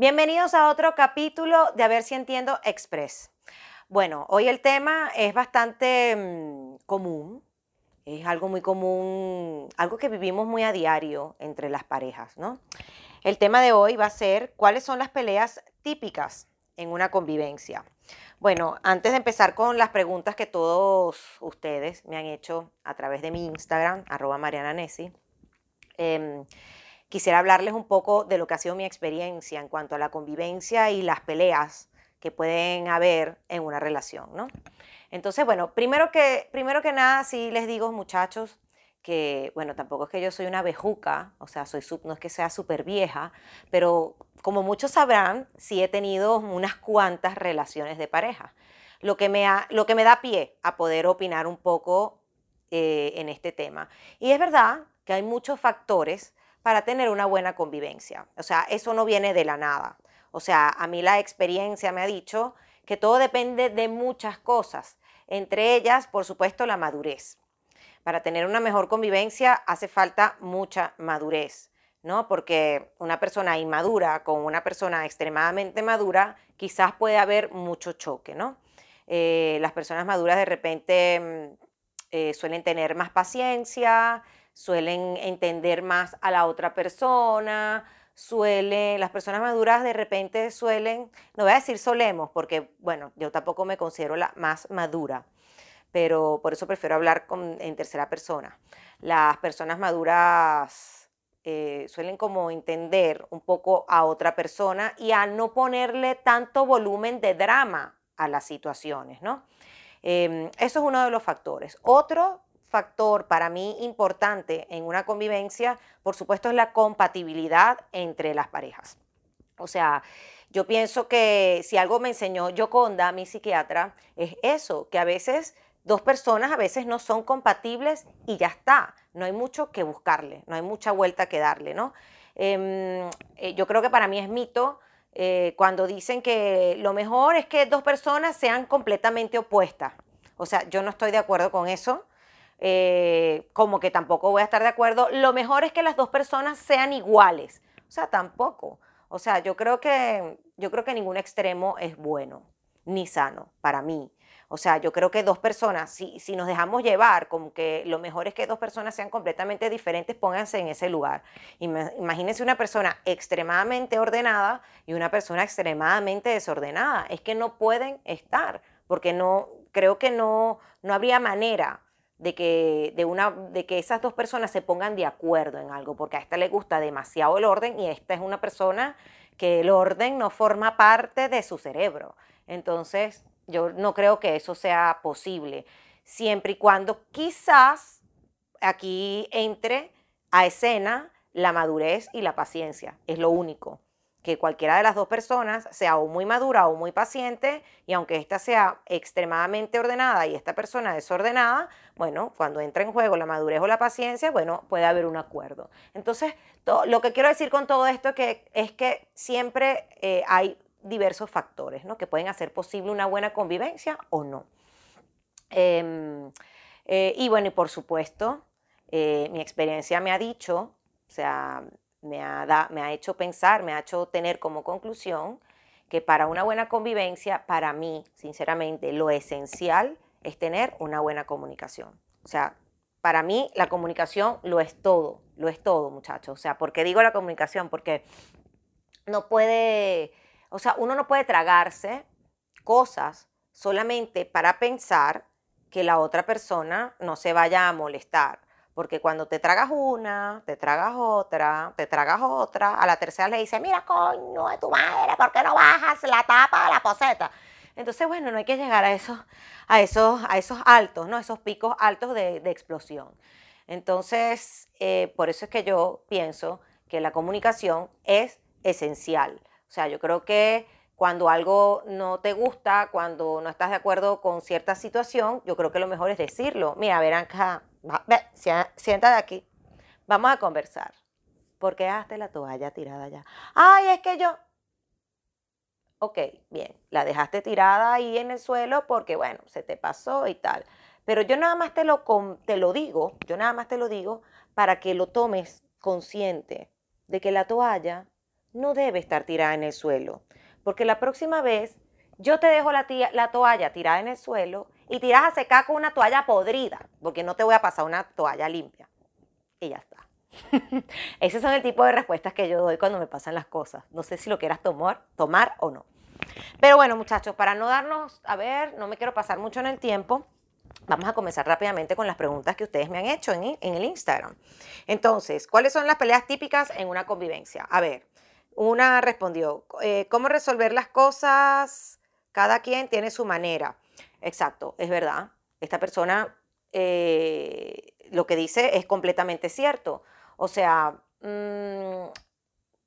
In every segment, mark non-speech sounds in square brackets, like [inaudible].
Bienvenidos a otro capítulo de A ver si entiendo Express. Bueno, hoy el tema es bastante mm, común, es algo muy común, algo que vivimos muy a diario entre las parejas, ¿no? El tema de hoy va a ser cuáles son las peleas típicas en una convivencia. Bueno, antes de empezar con las preguntas que todos ustedes me han hecho a través de mi Instagram, arroba Mariana Nessi, em, quisiera hablarles un poco de lo que ha sido mi experiencia en cuanto a la convivencia y las peleas que pueden haber en una relación, ¿no? Entonces, bueno, primero que, primero que nada, sí les digo, muchachos, que, bueno, tampoco es que yo soy una bejuca, o sea, soy, no es que sea súper vieja, pero como muchos sabrán, sí he tenido unas cuantas relaciones de pareja, lo que me, lo que me da pie a poder opinar un poco eh, en este tema. Y es verdad que hay muchos factores para tener una buena convivencia. O sea, eso no viene de la nada. O sea, a mí la experiencia me ha dicho que todo depende de muchas cosas, entre ellas, por supuesto, la madurez. Para tener una mejor convivencia hace falta mucha madurez, ¿no? Porque una persona inmadura con una persona extremadamente madura, quizás puede haber mucho choque, ¿no? Eh, las personas maduras de repente mm, eh, suelen tener más paciencia, suelen entender más a la otra persona, suelen, las personas maduras de repente suelen, no voy a decir solemos, porque bueno, yo tampoco me considero la más madura, pero por eso prefiero hablar en tercera persona. Las personas maduras eh, suelen como entender un poco a otra persona y a no ponerle tanto volumen de drama a las situaciones, ¿no? Em, eso es uno de los factores. Otro factor para mí importante en una convivencia, por supuesto, es la compatibilidad entre las parejas. O sea, yo pienso que si algo me enseñó Yoconda, mi psiquiatra, es eso, que a veces dos personas a veces no son compatibles y ya está, no hay mucho que buscarle, no hay mucha vuelta que darle, ¿no? Em, eh, yo creo que para mí es mito eh, cuando dicen que lo mejor es que dos personas sean completamente opuestas. O sea, yo no estoy de acuerdo con eso. Eh, como que tampoco voy a estar de acuerdo. Lo mejor es que las dos personas sean iguales. O sea, tampoco. O sea, yo creo que, yo creo que ningún extremo es bueno ni sano para mí. O sea, yo creo que dos personas, si, si nos dejamos llevar, como que lo mejor es que dos personas sean completamente diferentes, pónganse en ese lugar. Imagínense una persona extremadamente ordenada y una persona extremadamente desordenada. Es que no pueden estar, porque no, creo que no, no habría manera de que, de, una, de que esas dos personas se pongan de acuerdo en algo, porque a esta le gusta demasiado el orden y esta es una persona que el orden no forma parte de su cerebro. Entonces, yo no creo que eso sea posible, siempre y cuando quizás aquí entre a escena la madurez y la paciencia, es lo único que cualquiera de las dos personas sea o muy madura o muy paciente y aunque ésta sea extremadamente ordenada y esta persona desordenada, bueno, cuando entra en juego la madurez o la paciencia, bueno, puede haber un acuerdo. Entonces, lo que quiero decir con todo esto que, es que siempre eh, hay diversos factores que pueden hacer posible una buena convivencia o no. Em, eh, y bueno, y por supuesto, eh, mi experiencia me ha dicho, o sea, me ha, me ha hecho pensar, me ha hecho tener como conclusión que para una buena convivencia, para mí, sinceramente, lo esencial es tener una buena comunicación. O sea, para mí la comunicación lo es todo, lo es todo, muchachos. O sea, ¿por qué digo la comunicación? Porque no puede, o sea, uno no puede tragarse cosas solamente para pensar que la otra persona no se vaya a molestar. Porque cuando te tragas una, te tragas otra, te tragas otra, a la tercera le dice, mira, coño de tu madre, ¿por qué no bajas la tapa de la poseta? Entonces, bueno, no hay que llegar a esos, a esos, a esos altos, ¿no? Esos picos altos de, explosión. Entonces, eh, por eso es que yo pienso que la comunicación es esencial. O sea, yo creo que cuando algo no te gusta, cuando no estás de acuerdo con cierta situación, yo creo que lo mejor es decirlo. Mira, verán acá, siéntate aquí, vamos a conversar. ¿Por qué dejaste la toalla tirada allá? Ay, es que yo... Ok, bien, la dejaste tirada ahí en el suelo porque, bueno, se te pasó y tal. Pero yo nada más te lo, te lo digo, yo nada más te lo digo para que lo tomes consciente de que la toalla no debe estar tirada en el suelo, porque la próxima vez yo te dejo la toalla tirada en el suelo y tiras a secar con una toalla podrida, porque no te voy a pasar una toalla limpia. Y ya está. [laughs] Ese son el tipo de respuestas que yo doy cuando me pasan las cosas. No sé si lo quieras tomar, tomar o no. Pero bueno, muchachos, para no darnos, a ver, no me quiero pasar mucho en el tiempo, vamos a comenzar rápidamente con las preguntas que ustedes me han hecho en, el Instagram. Entonces, ¿cuáles son las peleas típicas en una convivencia? A ver, una respondió, eh, ¿cómo resolver las cosas? Cada quien tiene su manera. Exacto, es verdad. Esta persona eh, lo que dice es completamente cierto. O sea, mm,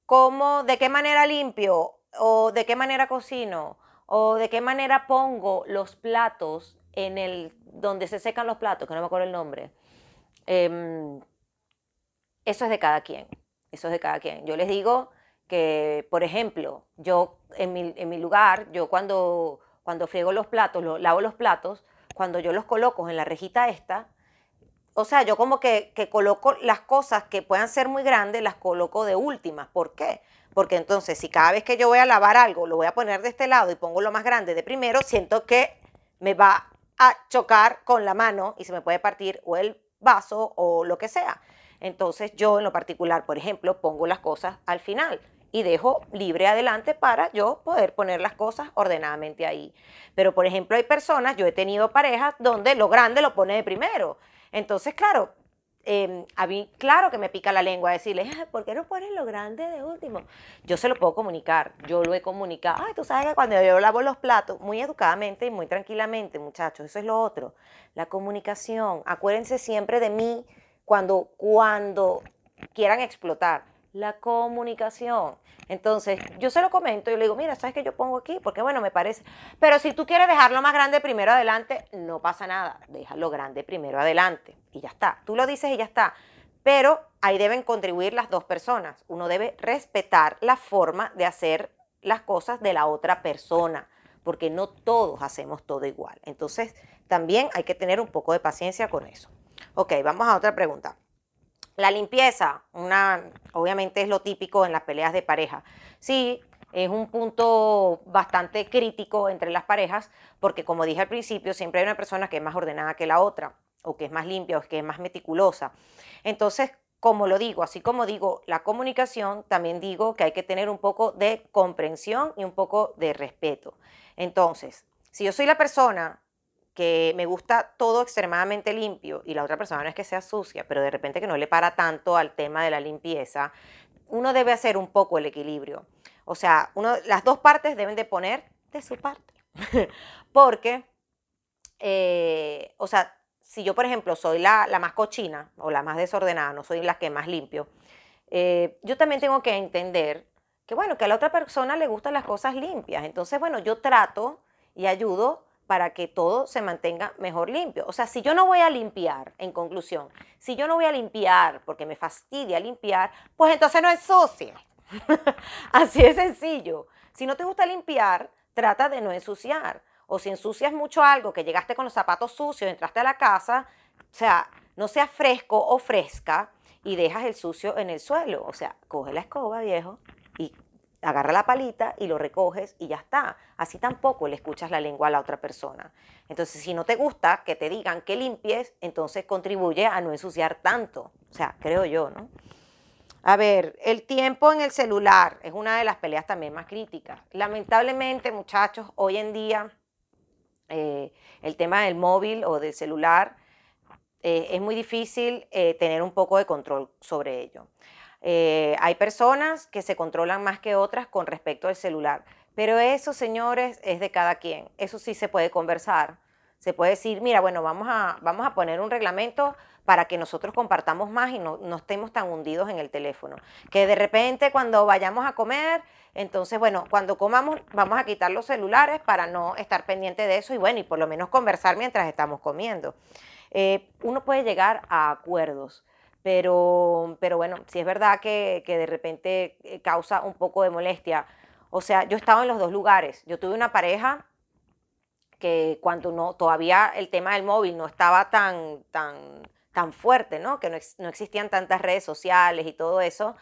¿cómo, de qué manera limpio? ¿O de qué manera cocino? ¿O de qué manera pongo los platos en el donde se secan los platos, que no me acuerdo el nombre? Em, eso es de cada quien. Eso es de cada quien. Yo les digo que, por ejemplo, yo en mi, en mi lugar, yo cuando, cuando friego los platos, lavo los platos, cuando yo los coloco en la rejita esta, o sea, yo como que, que, coloco las cosas que puedan ser muy grandes, las coloco de últimas. ¿Por qué? Porque entonces si cada vez que yo voy a lavar algo, lo voy a poner de este lado y pongo lo más grande de primero, siento que me va a chocar con la mano y se me puede partir o el vaso o lo que sea. Entonces yo en lo particular, por ejemplo, pongo las cosas al final y dejo libre adelante para yo poder poner las cosas ordenadamente ahí. Pero por ejemplo hay personas, yo he tenido parejas donde lo grande lo pone de primero entonces, claro, em, a mí, claro que me pica la lengua decirle, ¿por qué no pones lo grande de último? Yo se lo puedo comunicar, yo lo he comunicado. Ay, tú sabes que cuando yo lavo los platos, muy educadamente y muy tranquilamente, muchachos, eso es lo otro. La comunicación. Acuérdense siempre de mí cuando, cuando quieran explotar la comunicación. Entonces, yo se lo comento y le digo, mira, ¿sabes qué yo pongo aquí? Porque bueno, me parece. Pero si tú quieres dejarlo más grande primero adelante, no pasa nada. Déjalo grande primero adelante y ya está. Tú lo dices y ya está. Pero ahí deben contribuir las dos personas. Uno debe respetar la forma de hacer las cosas de la otra persona, porque no todos hacemos todo igual. Entonces, también hay que tener un poco de paciencia con eso. Ok, vamos a otra pregunta. La limpieza, una, obviamente es lo típico en las peleas de pareja. Sí, es un punto bastante crítico entre las parejas, porque como dije al principio, siempre hay una persona que es más ordenada que la otra, o que es más limpia, o que es más meticulosa. Entonces, como lo digo, así como digo la comunicación, también digo que hay que tener un poco de comprensión y un poco de respeto. Entonces, si yo soy la persona que me gusta todo extremadamente limpio y la otra persona no es que sea sucia, pero de repente que no le para tanto al tema de la limpieza, uno debe hacer un poco el equilibrio. O sea, uno, las dos partes deben de poner de su parte. [laughs] Porque, eh, o sea, si yo, por ejemplo, soy la, más cochina o la más desordenada, no soy la que más limpio, eh, yo también tengo que entender que, bueno, que a la otra persona le gustan las cosas limpias. Entonces, bueno, yo trato y ayudo para que todo se mantenga mejor limpio. O sea, si yo no voy a limpiar, en conclusión, si yo no voy a limpiar porque me fastidia limpiar, pues entonces no ensucie. [laughs] Así de sencillo. Si no te gusta limpiar, trata de no ensuciar. O si ensucias mucho algo, que llegaste con los zapatos sucios, entraste a la casa, o sea, no seas fresco o fresca y dejas el sucio en el suelo. O sea, coge la escoba, viejo, y agarra la palita y lo recoges y ya está. Así tampoco le escuchas la lengua a la otra persona. Entonces, si no te gusta que te digan que limpies, entonces contribuye a no ensuciar tanto. O sea, creo yo, ¿no? A ver, el tiempo en el celular es una de las peleas también más críticas. Lamentablemente, muchachos, hoy en día eh, el tema del móvil o del celular eh, es muy difícil eh, tener un poco de control sobre ello. Eh, hay personas que se controlan más que otras con respecto al celular, pero eso, señores, es de cada quien. Eso sí se puede conversar. Se puede decir, mira, bueno, vamos a, vamos a poner un reglamento para que nosotros compartamos más y no, no estemos tan hundidos en el teléfono. Que de repente cuando vayamos a comer, entonces, bueno, cuando comamos vamos a quitar los celulares para no estar pendiente de eso y bueno, y por lo menos conversar mientras estamos comiendo. Eh, uno puede llegar a acuerdos. Pero, pero bueno, si es verdad que, que de repente eh, causa un poco de molestia. O sea, yo he estado en los dos lugares. Yo tuve una pareja que cuando no, todavía el tema del móvil no estaba tan, tan, tan fuerte, ¿no? Que no, no existían tantas redes sociales y todo eso.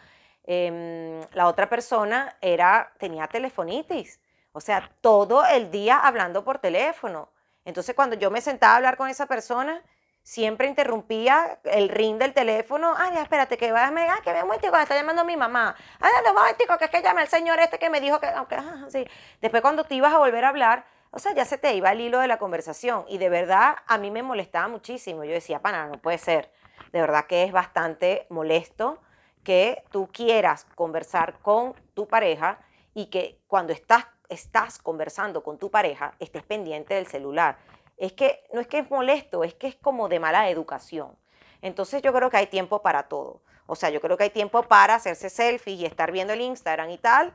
Em, la otra persona era, tenía telefonitis, o sea, todo el día hablando por teléfono. Entonces, cuando yo me sentaba a hablar con esa persona, siempre interrumpía el ring del teléfono. Ay, espérate, que vaya, ah, que vea un momentico, está llamando mi mamá. Ay, un momentico, que es que llama el señor este que me dijo que, ah, sí. Después cuando te ibas a volver a hablar, o sea, ya se te iba el hilo de la conversación. Y de verdad, a mí me molestaba muchísimo. Yo decía, pana, no puede ser. De verdad que es bastante molesto que tú quieras conversar con tu pareja y que cuando estás, estás conversando con tu pareja estés pendiente del celular. Es que no es que es molesto, es que es como de mala educación. Entonces yo creo que hay tiempo para todo. O sea, yo creo que hay tiempo para hacerse selfies y estar viendo el Instagram y tal,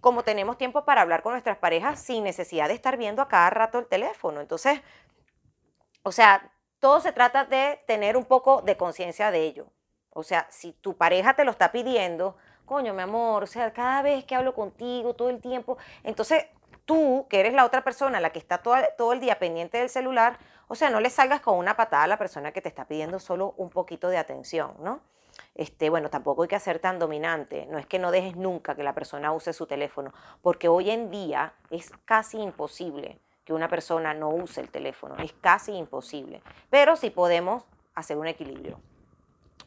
como tenemos tiempo para hablar con nuestras parejas sin necesidad de estar viendo a cada rato el teléfono. Entonces, o sea, todo se trata de tener un poco de conciencia de ello. O sea, si tu pareja te lo está pidiendo, coño, mi amor, o sea, cada vez que hablo contigo, todo el tiempo, entonces tú, que eres la otra persona, la que está todo, todo el día pendiente del celular, o sea, no le salgas con una patada a la persona que te está pidiendo solo un poquito de atención, ¿no? Este, bueno, tampoco hay que ser tan dominante. No es que no dejes nunca que la persona use su teléfono, porque hoy en día es casi imposible que una persona no use el teléfono. Es casi imposible. Pero sí podemos hacer un equilibrio.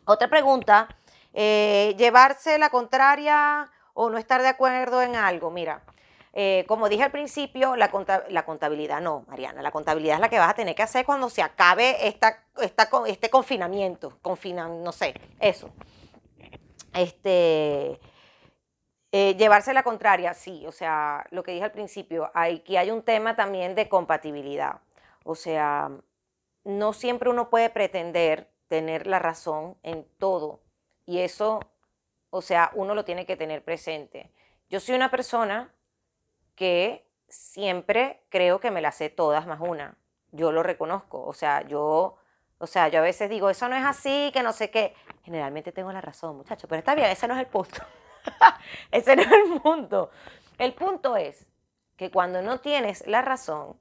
Otra pregunta, eh, llevarse la contraria o no estar de acuerdo en algo. Mira, eh, como dije al principio, la, contabilidad, no, Mariana, la contabilidad es la que vas a tener que hacer cuando se acabe esta, este confinamiento, no sé, eso. Este, eh, llevarse la contraria, sí, o sea, lo que dije al principio, aquí hay un tema también de compatibilidad. O sea, no siempre uno puede pretender tener la razón en todo. Y eso, o sea, uno lo tiene que tener presente. Yo soy una persona que siempre creo que me la sé todas más una. Yo lo reconozco. O sea, yo, o sea, yo a veces digo, eso no es así, que no sé qué. Generalmente tengo la razón, muchachos, pero está bien, ese no es el punto. [laughs] ese no es el punto. El punto es que cuando no tienes la razón,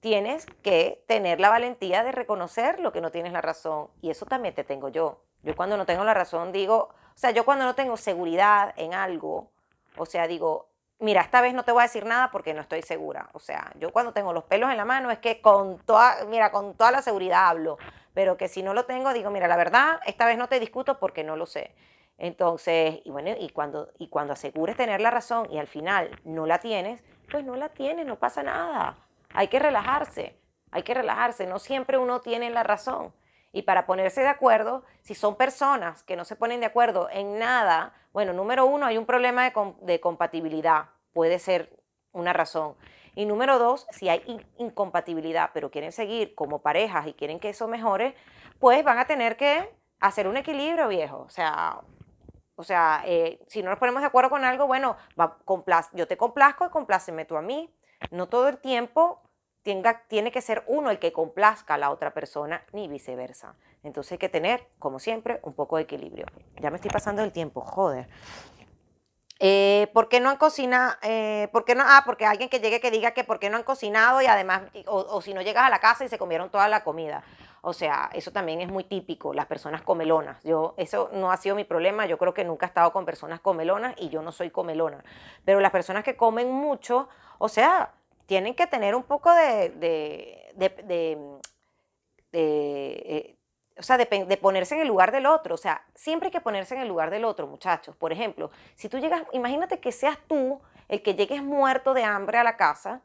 tienes que tener la valentía de reconocer lo que no tienes la razón. Y eso también te tengo yo. Yo cuando no tengo la razón digo, o sea, yo cuando no tengo seguridad en algo, o sea, digo, mira, esta vez no te voy a decir nada porque no estoy segura. O sea, yo cuando tengo los pelos en la mano es que con toda, mira, con toda la seguridad hablo. Pero que si no lo tengo, digo, mira, la verdad, esta vez no te discuto porque no lo sé. Entonces, y bueno, y cuando, y cuando asegures tener la razón y al final no la tienes, pues no la tienes, no pasa nada. Hay que relajarse, hay que relajarse, no siempre uno tiene la razón. Y para ponerse de acuerdo, si son personas que no se ponen de acuerdo en nada, bueno, número uno, hay un problema de, compatibilidad, puede ser una razón. Y número dos, si hay incompatibilidad, pero quieren seguir como parejas y quieren que eso mejore, pues van a tener que hacer un equilibrio, viejo. O sea, o sea eh, si no nos ponemos de acuerdo con algo, bueno, va, yo te complazco y compláceme tú a mí. No todo el tiempo tiene que ser uno el que complazca a la otra persona, ni viceversa. Entonces hay que tener, como siempre, un poco de equilibrio. Ya me estoy pasando el tiempo, joder. Eh, ¿Por qué no han cocinado? Eh, ¿por qué no? Ah, porque alguien que llegue que diga que por qué no han cocinado y además, o, si no llegas a la casa y se comieron toda la comida. O sea, eso también es muy típico, las personas comelonas. Yo, eso no ha sido mi problema, yo creo que nunca he estado con personas comelonas y yo no soy comelona. Pero las personas que comen mucho, o sea, tienen que tener un poco de, de, de, eh, o sea, de, ponerse en el lugar del otro. O sea, siempre hay que ponerse en el lugar del otro, muchachos. Por ejemplo, si tú llegas, imagínate que seas tú el que llegues muerto de hambre a la casa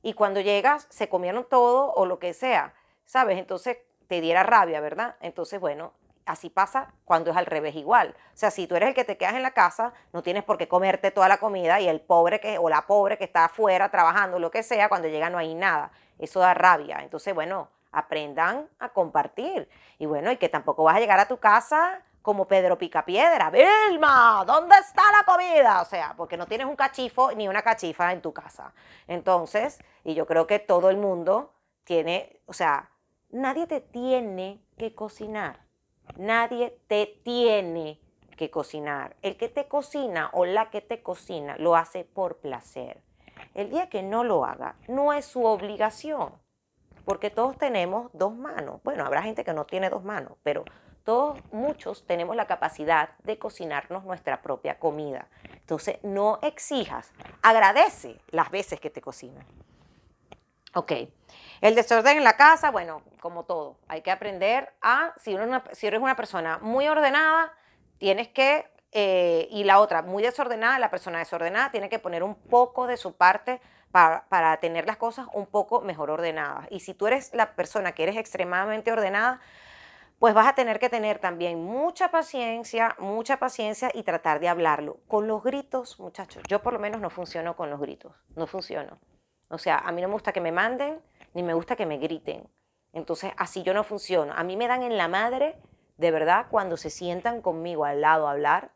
y cuando llegas se comieron todo o lo que sea, ¿sabes? Entonces te diera rabia, ¿verdad? Entonces, bueno, así pasa cuando es al revés igual. O sea, si tú eres el que te quedas en la casa, no tienes por qué comerte toda la comida y el pobre que, o la pobre que está afuera trabajando, lo que sea, cuando llega no hay nada. Eso da rabia. Entonces, bueno, aprendan a compartir. Y bueno, y que tampoco vas a llegar a tu casa como Pedro Picapiedra. Vilma, ¿dónde está la comida? O sea, porque no tienes un cachifo ni una cachifa en tu casa. Entonces, y yo creo que todo el mundo tiene, o sea, nadie te tiene que cocinar. Nadie te tiene que cocinar. El que te cocina o la que te cocina lo hace por placer. El día que no lo haga, no es su obligación, porque todos tenemos dos manos. Bueno, habrá gente que no tiene dos manos, pero todos, muchos tenemos la capacidad de cocinarnos nuestra propia comida. Entonces, no exijas, agradece las veces que te cocinan. Ok, el desorden en la casa, bueno, como todo, hay que aprender a, si, si eres una persona muy ordenada, tienes que, eh, y la otra, muy desordenada, la persona desordenada tiene que poner un poco de su parte para, para, tener las cosas un poco mejor ordenadas. Y si tú eres la persona que eres extremadamente ordenada, pues vas a tener que tener también mucha paciencia, mucha paciencia y tratar de hablarlo. Con los gritos, muchachos, yo por lo menos no funciono con los gritos, no funciono. O sea, a mí no me gusta que me manden, ni me gusta que me griten. Entonces, así yo no funciono. A mí me dan en la madre, de verdad, cuando se sientan conmigo al lado a hablar,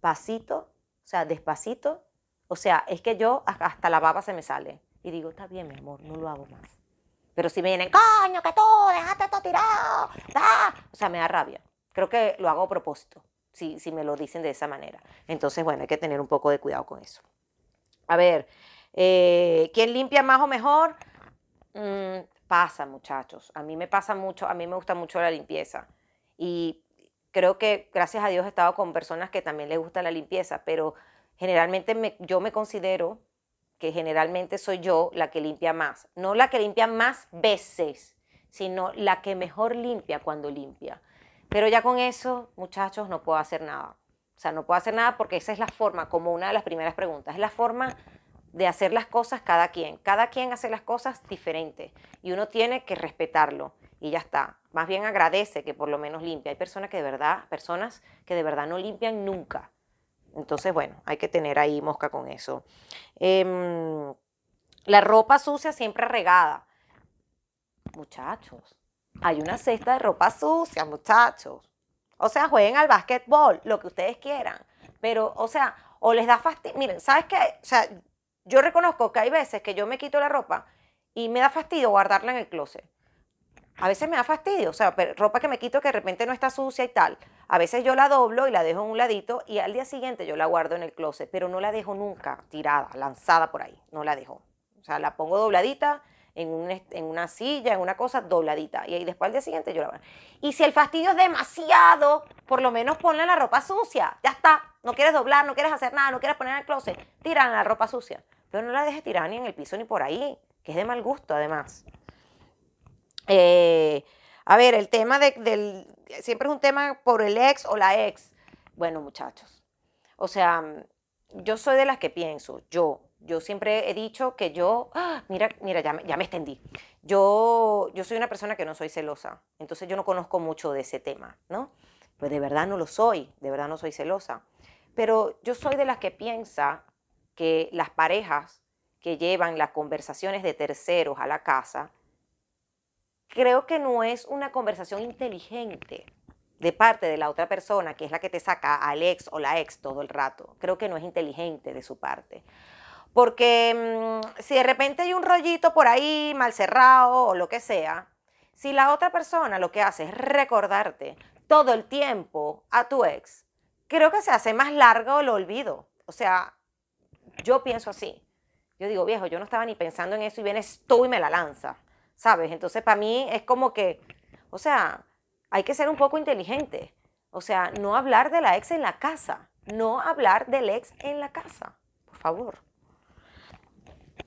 pasito, o sea, despacito. O sea, es que yo hasta la baba se me sale. Y digo, está bien, mi amor, no lo hago más. Pero si me vienen, coño, que tú, déjate esto tirado, o sea, me da rabia. Creo que lo hago a propósito, si, si me lo dicen de esa manera. Entonces, bueno, hay que tener un poco de cuidado con eso. A ver, eh, ¿quién limpia más o mejor? Mm, pasa, muchachos. A mí me pasa mucho, a mí me gusta mucho la limpieza. Y creo que, gracias a Dios, he estado con personas que también les gusta la limpieza, pero generalmente yo me considero que generalmente soy yo la que limpia más. No la que limpia más veces, sino la que mejor limpia cuando limpia. Pero ya con eso, muchachos, no puedo hacer nada. O sea, no puedo hacer nada porque esa es la forma, como una de las primeras preguntas, es la forma de hacer las cosas cada quien. Cada quien hace las cosas diferentes y uno tiene que respetarlo y ya está. Más bien agradece que por lo menos limpia. Hay personas que de verdad, personas que de verdad no limpian nunca. Entonces, bueno, hay que tener ahí mosca con eso. Em, la ropa sucia siempre regada. Muchachos, hay una cesta de ropa sucia, muchachos. O sea, jueguen al básquetbol, lo que ustedes quieran. Pero, o sea, o les da fastidio. Miren, ¿sabes qué? O sea, yo reconozco que hay veces que yo me quito la ropa y me da fastidio guardarla en el closet. A veces me da fastidio, o sea, ropa que me quito que de repente no está sucia y tal. A veces yo la doblo y la dejo en un ladito y al día siguiente yo la guardo en el closet, pero no la dejo nunca tirada, lanzada por ahí, no la dejo. O sea, la pongo dobladita en, una silla, en una cosa dobladita. Y ahí después al día siguiente yo la guardo. Y si el fastidio es demasiado, por lo menos ponle la ropa sucia. Ya está. No quieres doblar, no quieres hacer nada, no quieres poner en el closet. Tiran la ropa sucia. Pero no la dejes tirar ni en el piso ni por ahí, que es de mal gusto además. Eh, a ver, el tema del... Siempre es un tema por el ex o la ex. Bueno, muchachos. O sea, yo soy de las que pienso, yo, yo siempre he dicho que yo, ¡ah! mira, mira, ya, ya me extendí. Yo, yo soy una persona que no soy celosa, entonces yo no conozco mucho de ese tema, ¿no? Pues de verdad no lo soy, de verdad no soy celosa. Pero yo soy de las que piensa que las parejas que llevan las conversaciones de terceros a la casa, creo que no es una conversación inteligente de parte de la otra persona, que es la que te saca al ex o la ex todo el rato. Creo que no es inteligente de su parte. Porque mm, si de repente hay un rollito por ahí mal cerrado o lo que sea, si la otra persona lo que hace es recordarte todo el tiempo a tu ex, creo que se hace más largo el olvido. O sea, yo pienso así. Yo digo, viejo, yo no estaba ni pensando en eso y vienes tú y me la lanza, ¿sabes? Entonces, para mí es como que, o sea, hay que ser un poco inteligente. O sea, no hablar de la ex en la casa. No hablar del ex en la casa. Por favor.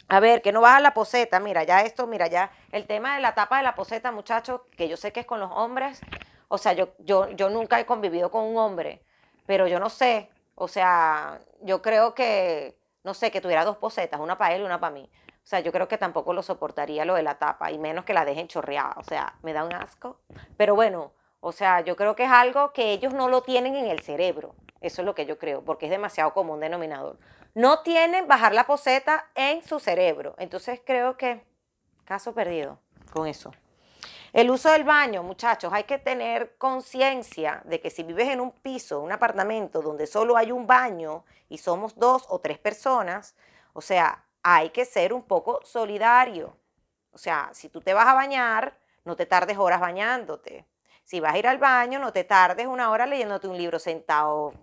A ver, que no baja la poseta. Mira, ya esto, mira, ya el tema de la tapa de la poseta, muchachos, que yo sé que es con los hombres. O sea, yo, yo, yo nunca he convivido con un hombre pero yo no sé, o sea, yo creo que, no sé, que tuviera dos posetas, una para él y una para mí. O sea, yo creo que tampoco lo soportaría lo de la tapa, y menos que la dejen chorreada. O sea, me da un asco. Pero bueno, o sea, yo creo que es algo que ellos no lo tienen en el cerebro. Eso es lo que yo creo, porque es demasiado común denominador. No tienen bajar la poseta en su cerebro. Entonces creo que caso perdido con eso. El uso del baño, muchachos, hay que tener conciencia de que si vives en un piso, un apartamento donde solo hay un baño y somos dos o tres personas, o sea, hay que ser un poco solidario. O sea, si tú te vas a bañar, no te tardes horas bañándote. Si vas a ir al baño, no te tardes una hora leyéndote un libro sentado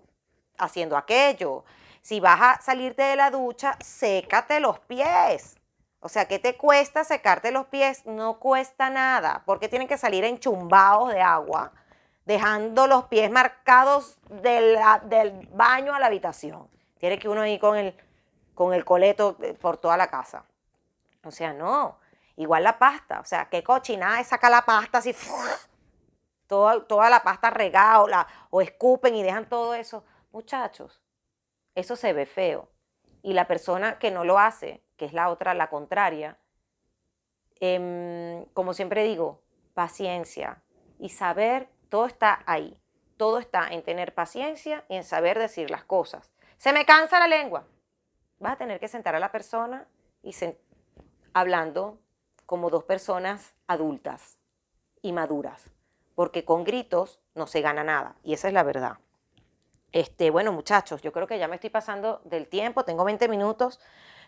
haciendo aquello. Si vas a salirte de la ducha, sécate los pies. O sea, ¿qué te cuesta secarte los pies? No cuesta nada, porque tienen que salir enchumbados de agua. dejando los pies marcados del baño a la habitación. Tiene que uno ir con el, con el coleto eh, por toda la casa. O sea, no. Igual la pasta. O sea, qué cochinada es sacar la pasta así, [laughs] toda, toda la pasta regada o, la, o escupen y dejan todo eso. Muchachos, eso se ve feo. Y la persona que no lo hace, que es la otra, la contraria, em, como siempre digo, paciencia y saber, todo está ahí. Todo está en tener paciencia y en saber decir las cosas. Se me cansa la lengua. Vas a tener que sentar a la persona y hablando como dos personas adultas y maduras, porque con gritos no se gana nada y esa es la verdad. Este, bueno, muchachos, yo creo que ya me estoy pasando del tiempo, tengo 20 minutos,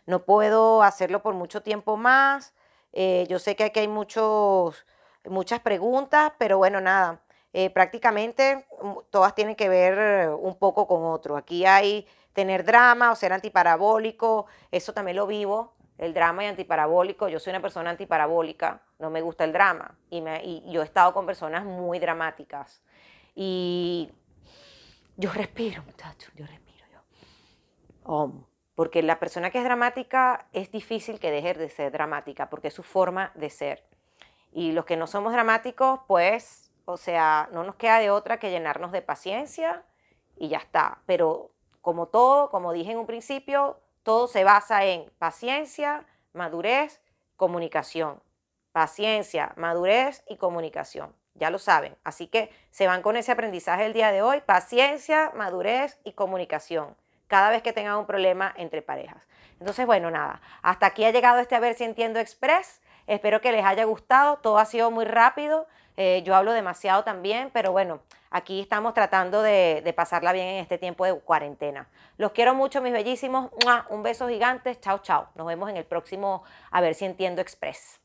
no puedo hacerlo por mucho tiempo más. Eh, yo sé que aquí hay muchos, muchas preguntas, pero bueno, nada, eh, prácticamente mm, todas tienen que ver un poco con otro. Aquí hay tener drama o ser antiparabólico, eso también lo vivo, el drama y antiparabólico. Yo soy una persona antiparabólica, no me gusta el drama y, yo he estado con personas muy dramáticas. Y yo respiro, muchachos, yo respiro. Yo. Porque la persona que es dramática es difícil que deje de ser dramática, porque es su forma de ser. Y los que no somos dramáticos, pues, o sea, no nos queda de otra que llenarnos de paciencia y ya está. Pero como todo, como dije en un principio, todo se basa en paciencia, madurez, comunicación. Paciencia, madurez y comunicación ya lo saben. Así que se van con ese aprendizaje el día de hoy, paciencia, madurez y comunicación, cada vez que tengan un problema entre parejas. Entonces, bueno, nada, hasta aquí ha llegado este A ver si entiendo express. Espero que les haya gustado, todo ha sido muy rápido, eh, yo hablo demasiado también, pero bueno, aquí estamos tratando de, pasarla bien en este tiempo de cuarentena. Los quiero mucho, mis bellísimos. Un beso gigante. Chao, chao. Nos vemos en el próximo A ver si entiendo express.